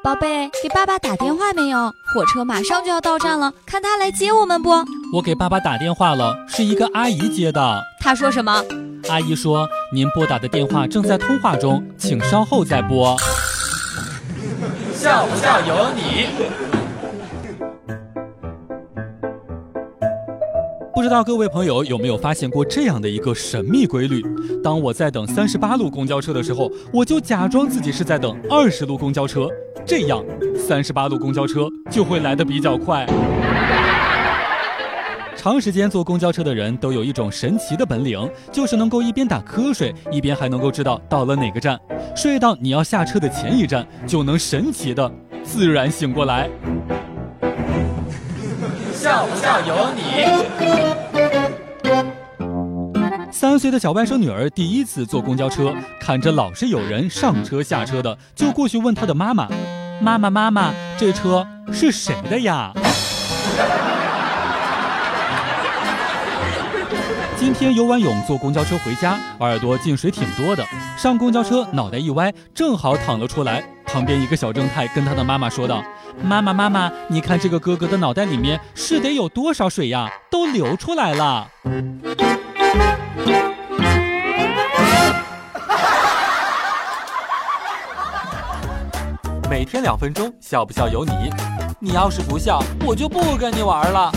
宝贝，给爸爸打电话没有？火车马上就要到站了，看他来接我们不？我给爸爸打电话了，是一个阿姨接的。他说什么？阿姨说您拨打的电话正在通话中，请稍后再拨。笑不笑由你。不知道各位朋友有没有发现过这样的一个神秘规律？当我在等三十八路公交车的时候，我就假装自己是在等二十路公交车，这样三十八路公交车就会来的比较快。长时间坐公交车的人都有一种神奇的本领，就是能够一边打瞌睡，一边还能够知道到了哪个站，睡到你要下车的前一站，就能神奇的自然醒过来。笑不笑由你。三岁的小外甥女儿第一次坐公交车，看着老是有人上车下车的，就过去问她的妈妈：“妈妈妈妈，这车是谁的呀？”今天游完泳坐公交车回家，耳朵进水挺多的，上公交车脑袋一歪，正好淌了出来。旁边一个小正太跟他的妈妈说道：“妈妈妈妈，你看这个哥哥的脑袋里面是得有多少水呀？都流出来了。”每天两分钟，笑不笑由你。你要是不笑，我就不跟你玩了。